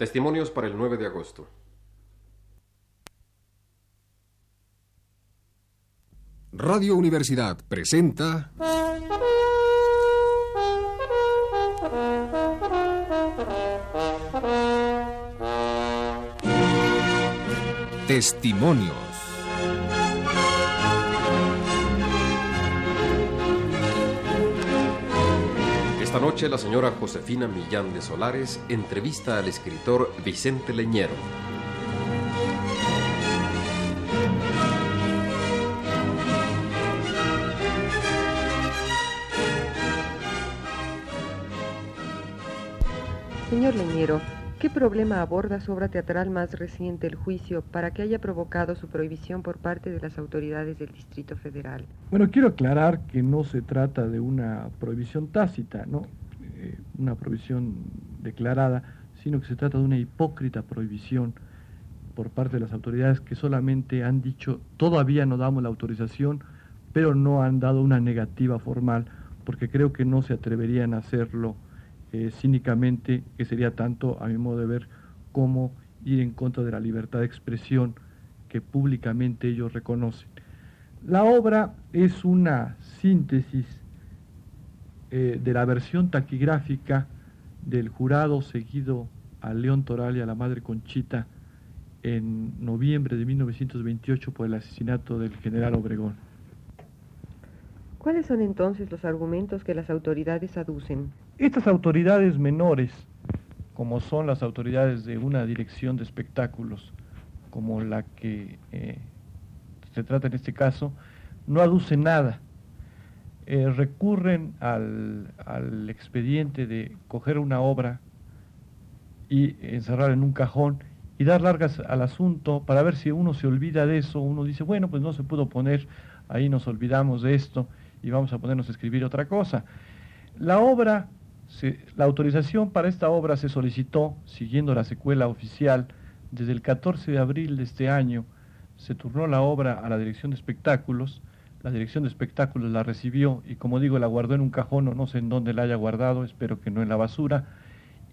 Testimonios para el 9 de agosto. Radio Universidad presenta Testimonios. Esta noche la señora Josefina Millán de Solares entrevista al escritor Vicente Leñero. Señor Leñero, ¿qué problema aborda su obra teatral más reciente, El Juicio, para que haya provocado su prohibición por parte de las autoridades del Distrito Federal? Bueno, quiero aclarar que no se trata de una prohibición tácita, ¿no? Eh, una prohibición declarada, sino que se trata de una hipócrita prohibición por parte de las autoridades que solamente han dicho todavía no damos la autorización, pero no han dado una negativa formal, porque creo que no se atreverían a hacerlo eh, cínicamente, que sería tanto, a mi modo de ver, como ir en contra de la libertad de expresión que públicamente ellos reconocen. La obra es una síntesis eh, de la versión taquigráfica del jurado seguido a León Toral y a la Madre Conchita en noviembre de 1928 por el asesinato del general Obregón. ¿Cuáles son entonces los argumentos que las autoridades aducen? Estas autoridades menores, como son las autoridades de una dirección de espectáculos, como la que eh, se trata en este caso, no aducen nada. Eh, recurren al, al expediente de coger una obra y encerrar en un cajón y dar largas al asunto para ver si uno se olvida de eso, uno dice, bueno, pues no se pudo poner, ahí nos olvidamos de esto y vamos a ponernos a escribir otra cosa. La obra la autorización para esta obra se solicitó, siguiendo la secuela oficial, desde el 14 de abril de este año. Se turnó la obra a la Dirección de Espectáculos. La Dirección de Espectáculos la recibió y, como digo, la guardó en un cajón o no sé en dónde la haya guardado, espero que no en la basura.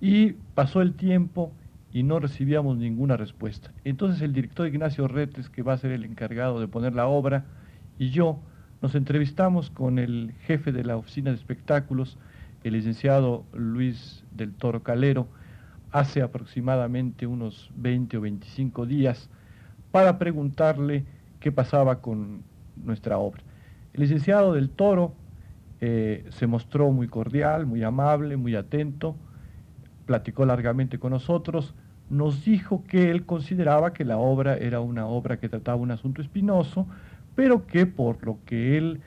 Y pasó el tiempo y no recibíamos ninguna respuesta. Entonces el director Ignacio Retes, que va a ser el encargado de poner la obra, y yo nos entrevistamos con el jefe de la oficina de espectáculos, el licenciado Luis del Toro Calero hace aproximadamente unos 20 o 25 días para preguntarle qué pasaba con nuestra obra. El licenciado del Toro eh, se mostró muy cordial, muy amable, muy atento, platicó largamente con nosotros, nos dijo que él consideraba que la obra era una obra que trataba un asunto espinoso, pero que por lo que él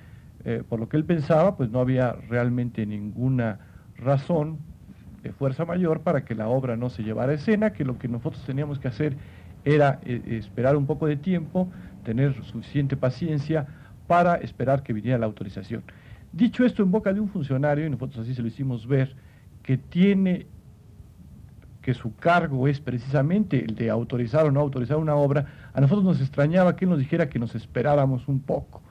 eh, por lo que él pensaba, pues no había realmente ninguna razón de fuerza mayor para que la obra no se llevara a escena, que lo que nosotros teníamos que hacer era eh, esperar un poco de tiempo, tener suficiente paciencia para esperar que viniera la autorización. Dicho esto en boca de un funcionario, y nosotros así se lo hicimos ver, que tiene que su cargo es precisamente el de autorizar o no autorizar una obra, a nosotros nos extrañaba que él nos dijera que nos esperáramos un poco.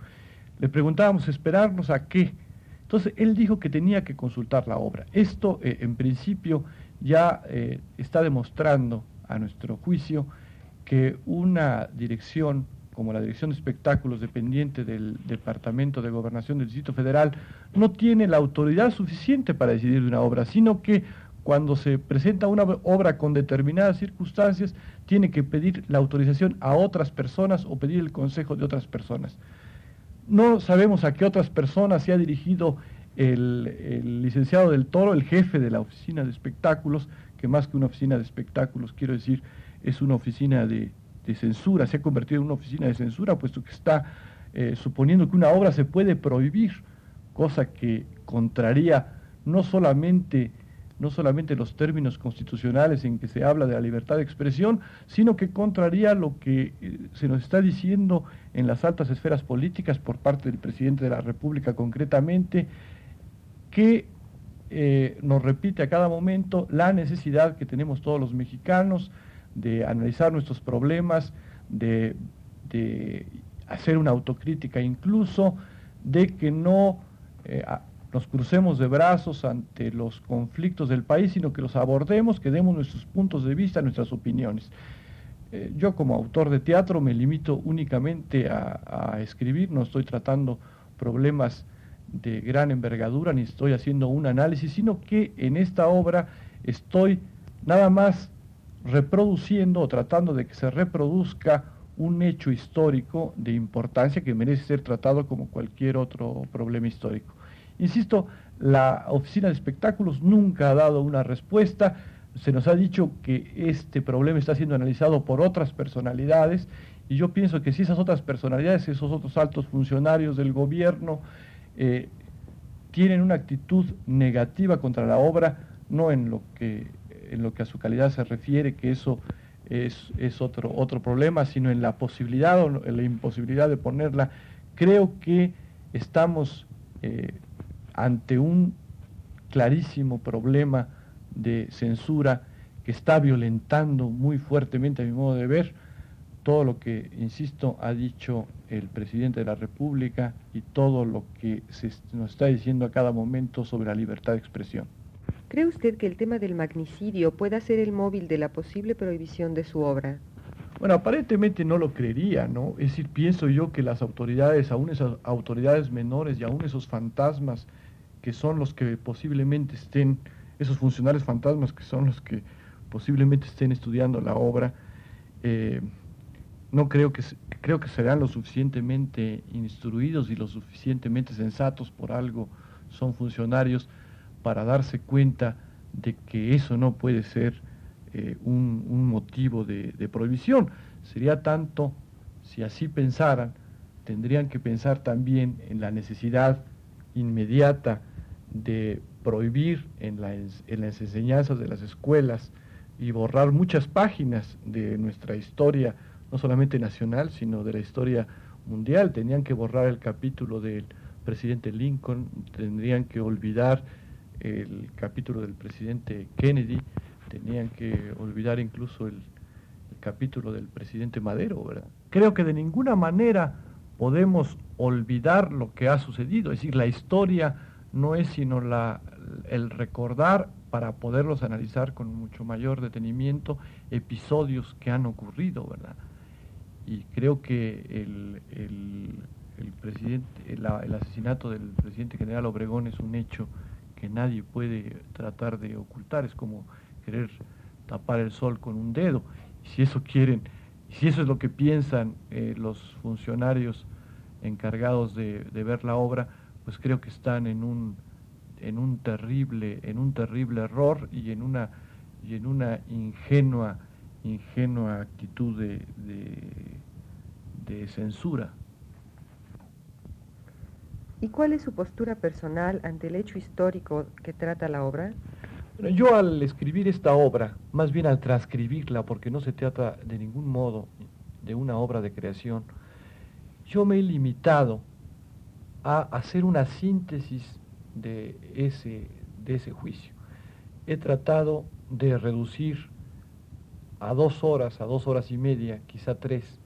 Le preguntábamos, ¿esperarnos a qué? Entonces él dijo que tenía que consultar la obra. Esto eh, en principio ya eh, está demostrando a nuestro juicio que una dirección como la Dirección de Espectáculos dependiente del Departamento de Gobernación del Distrito Federal no tiene la autoridad suficiente para decidir de una obra, sino que cuando se presenta una obra con determinadas circunstancias, tiene que pedir la autorización a otras personas o pedir el consejo de otras personas. No sabemos a qué otras personas se ha dirigido el, licenciado del Toro, el jefe de la oficina de espectáculos, que más que una oficina de espectáculos, quiero decir, es una oficina de, censura, se ha convertido en una oficina de censura, puesto que está eh, suponiendo que una obra se puede prohibir, cosa que contraría no solamente no solamente los términos constitucionales en que se habla de la libertad de expresión, sino que contraría lo que eh, se nos está diciendo en las altas esferas políticas por parte del presidente de la República concretamente, que eh, nos repite a cada momento la necesidad que tenemos todos los mexicanos de analizar nuestros problemas, de, hacer una autocrítica incluso, de que no... Eh, nos crucemos de brazos ante los conflictos del país, sino que los abordemos, que demos nuestros puntos de vista, nuestras opiniones. Eh, yo como autor de teatro me limito únicamente a, escribir, no estoy tratando problemas de gran envergadura, ni estoy haciendo un análisis, sino que en esta obra estoy nada más reproduciendo o tratando de que se reproduzca un hecho histórico de importancia que merece ser tratado como cualquier otro problema histórico. Insisto, la Oficina de Espectáculos nunca ha dado una respuesta, se nos ha dicho que este problema está siendo analizado por otras personalidades y yo pienso que si esas otras personalidades, esos otros altos funcionarios del gobierno eh, tienen una actitud negativa contra la obra, no en lo que, a su calidad se refiere, que eso es, otro, otro problema, sino en la posibilidad o en la imposibilidad de ponerla, creo que estamos eh, ante un clarísimo problema de censura que está violentando muy fuertemente, a mi modo de ver, todo lo que, insisto, ha dicho el presidente de la República y todo lo que se nos está diciendo a cada momento sobre la libertad de expresión. ¿Cree usted que el tema del magnicidio pueda ser el móvil de la posible prohibición de su obra? Bueno, aparentemente no lo creería, ¿no? Es decir, pienso yo que las autoridades, aún esas autoridades menores y aún esos fantasmas que son los que posiblemente estén esos funcionarios fantasmas que son los que posiblemente estén estudiando la obra, eh, no creo que, creo que serán lo suficientemente instruidos y lo suficientemente sensatos por algo, son funcionarios para darse cuenta de que eso no puede ser eh, un, motivo de, prohibición. Sería tanto, si así pensaran, tendrían que pensar también en la necesidad inmediata de prohibir en, en las enseñanzas de las escuelas y borrar muchas páginas de nuestra historia, no solamente nacional, sino de la historia mundial. Tenían que borrar el capítulo del presidente Lincoln, tendrían que olvidar el capítulo del presidente Kennedy, tenían que olvidar incluso el, el capítulo del presidente Madero, ¿verdad? Creo que de ninguna manera podemos olvidar lo que ha sucedido, es decir, la historia no es sino la, el recordar para poderlos analizar con mucho mayor detenimiento episodios que han ocurrido, ¿verdad? Y creo que el, el, presidente, el, asesinato del presidente general Obregón es un hecho que nadie puede tratar de ocultar, es como querer tapar el sol con un dedo. Y si eso quieren, si eso es lo que piensan eh, los funcionarios encargados de, ver la obra, pues creo que están en un, en un terrible, en un terrible error y en una, y en una ingenua, ingenua actitud de, de, censura. ¿Y cuál es su postura personal ante el hecho histórico que trata la obra? Yo al escribir esta obra, más bien al transcribirla, porque no se trata de ningún modo de una obra de creación, yo me he limitado a hacer una síntesis de ese, de ese juicio. He tratado de reducir a dos horas, a dos horas y media, quizá tres,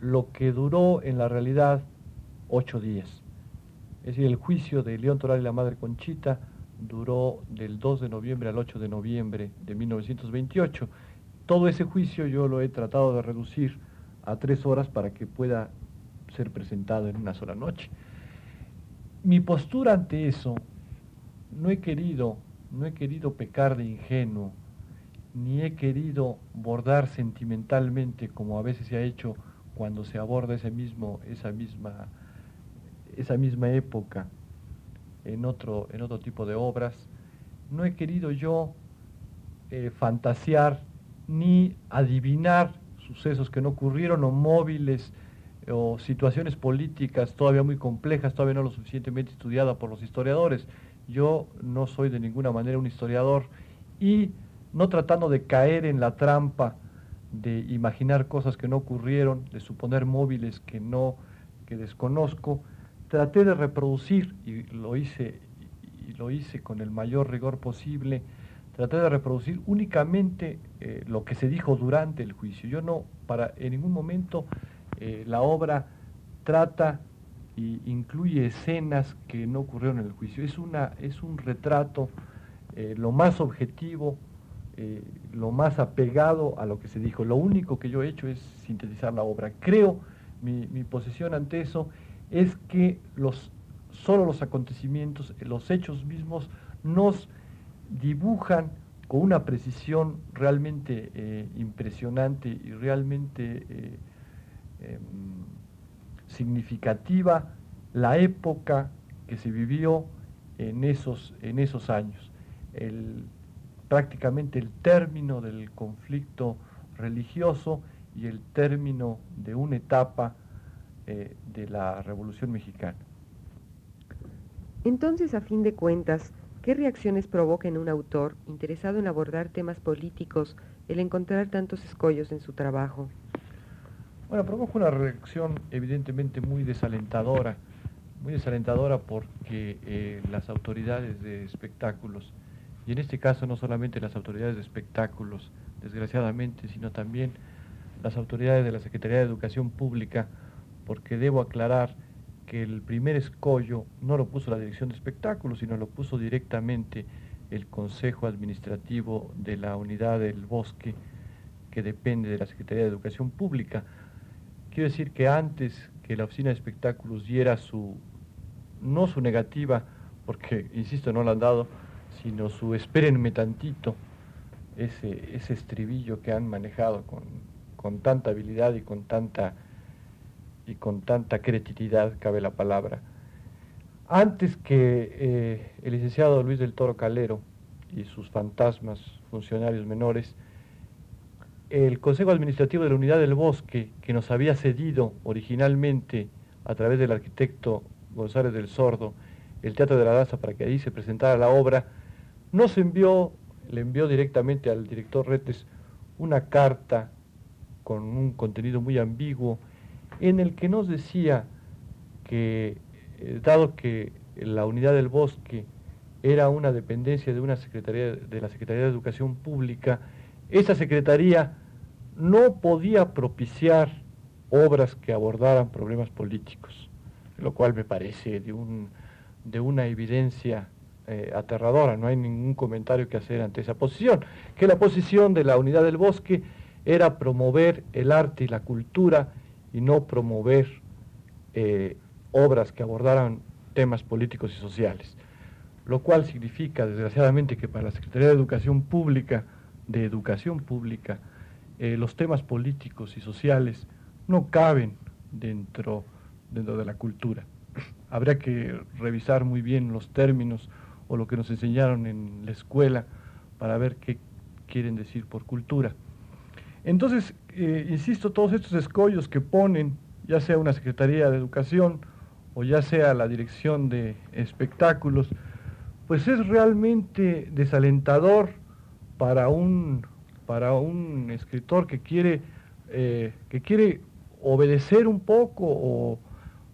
lo que duró en la realidad ocho días. Es decir, el juicio de León Toral y la Madre Conchita duró del 2 de noviembre al 8 de noviembre de 1928. Todo ese juicio yo lo he tratado de reducir a tres horas para que pueda ser presentado en una sola noche mi postura ante eso, no he querido, no he querido pecar de ingenuo, ni he querido bordar sentimentalmente como a veces se ha hecho cuando se aborda ese mismo, esa misma, esa misma época en otro, en otro tipo de obras. No he querido yo eh, fantasear ni adivinar sucesos que no ocurrieron o móviles o situaciones políticas todavía muy complejas, todavía no lo suficientemente estudiadas por los historiadores. Yo no soy de ninguna manera un historiador y no tratando de caer en la trampa de imaginar cosas que no ocurrieron, de suponer móviles que no que desconozco, traté de reproducir y lo hice y lo hice con el mayor rigor posible, traté de reproducir únicamente eh, lo que se dijo durante el juicio. Yo no para en ningún momento eh, la obra trata y incluye escenas que no ocurrieron en el juicio. Es, una, es un retrato eh, lo más objetivo, lo más apegado a lo que se dijo. Lo único que yo he hecho es sintetizar la obra. Creo, mi posición ante eso es que los, solo los acontecimientos, los hechos mismos nos dibujan con una precisión realmente eh, impresionante y realmente em, significativa la época que se vivió en esos, en esos años. Prácticamente el término del conflicto religioso y el término de una etapa eh, de la Revolución Mexicana. Entonces, a fin de cuentas, ¿qué reacciones provoca en un autor interesado en abordar temas políticos el encontrar tantos escollos en su trabajo? Bueno, provoca una reacción evidentemente muy desalentadora, muy desalentadora porque eh, las autoridades de espectáculos, y en este caso no solamente las autoridades de espectáculos, desgraciadamente, sino también las autoridades de la Secretaría de Educación Pública, porque debo aclarar que el primer escollo no lo puso la Dirección de Espectáculos, sino lo puso directamente el Consejo Administrativo de la Unidad del Bosque, que depende de la Secretaría de Educación Pública. Quiero decir que antes que la oficina de espectáculos diera su, no su negativa, porque, insisto, no la han dado, sino su espérenme tantito, ese, ese estribillo que han manejado con, con tanta habilidad y con tanta, y con tanta creatividad, cabe la palabra. Antes que eh, el licenciado Luis del Toro Calero y sus fantasmas funcionarios menores el Consejo Administrativo de la Unidad del Bosque, que nos había cedido originalmente a través del arquitecto González del Sordo, el Teatro de la Danza para que ahí se presentara la obra, nos envió, le envió directamente al director Retes una carta con un contenido muy ambiguo en el que nos decía que, eh, dado que la unidad del bosque era una dependencia de una secretaría de la Secretaría de Educación Pública, esa secretaría no podía propiciar obras que abordaran problemas políticos, lo cual me parece de, un, de una evidencia eh, aterradora, no hay ningún comentario que hacer ante esa posición, que la posición de la unidad del bosque era promover el arte y la cultura y no promover eh, obras que abordaran temas políticos y sociales, lo cual significa desgraciadamente que para la Secretaría de Educación Pública, de Educación Pública, eh, los temas políticos y sociales no caben dentro, dentro de la cultura. Habría que revisar muy bien los términos o lo que nos enseñaron en la escuela para ver qué quieren decir por cultura. Entonces, eh, insisto, todos estos escollos que ponen, ya sea una Secretaría de Educación o ya sea la Dirección de Espectáculos, pues es realmente desalentador para un para un escritor que quiere, eh, que quiere obedecer un poco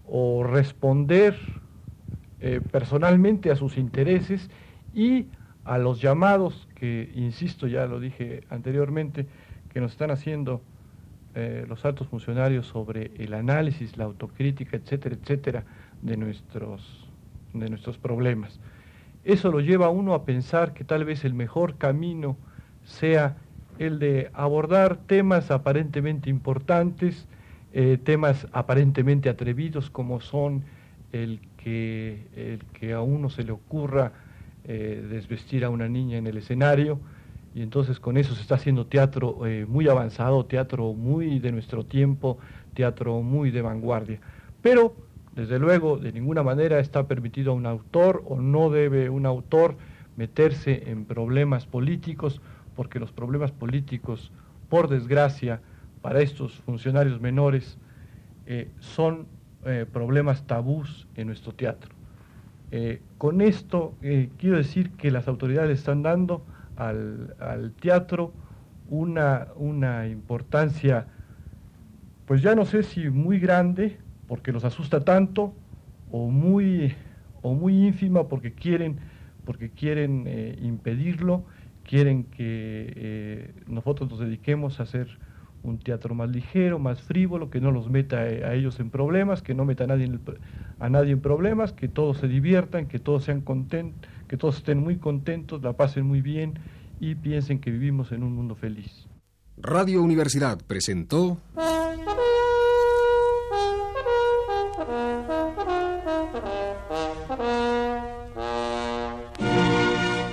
o, responder eh, personalmente a sus intereses y a los llamados que, insisto, ya lo dije anteriormente, que nos están haciendo eh, los altos funcionarios sobre el análisis, la autocrítica, etcétera, etcétera, de nuestros, de nuestros problemas. Eso lo lleva a uno a pensar que tal vez el mejor camino sea el de abordar temas aparentemente importantes, eh, temas aparentemente atrevidos como son el que, el que a uno se le ocurra eh, desvestir a una niña en el escenario, y entonces con eso se está haciendo teatro eh, muy avanzado, teatro muy de nuestro tiempo, teatro muy de vanguardia. Pero, desde luego, de ninguna manera está permitido a un autor o no debe un autor meterse en problemas políticos porque los problemas políticos, por desgracia, para estos funcionarios menores, eh, son eh, problemas tabús en nuestro teatro. Con esto quiero decir que las autoridades están dando al, teatro una, una, importancia, pues ya no sé si muy grande, porque los asusta tanto, o muy, o muy ínfima porque quieren, porque quieren impedirlo quieren que eh, nosotros nos dediquemos a hacer un teatro más ligero, más frívolo, que no los meta a ellos en problemas, que no meta a nadie a nadie en problemas, que todos se diviertan, que todos sean contentos, que todos estén muy contentos, la pasen muy bien y piensen que vivimos en un mundo feliz. Radio Universidad presentó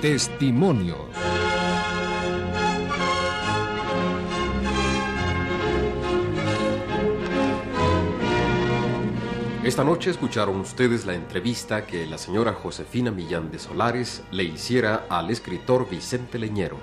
Testimonios. Esta noche escucharon ustedes la entrevista que la señora Josefina Millán de Solares le hiciera al escritor Vicente Leñero.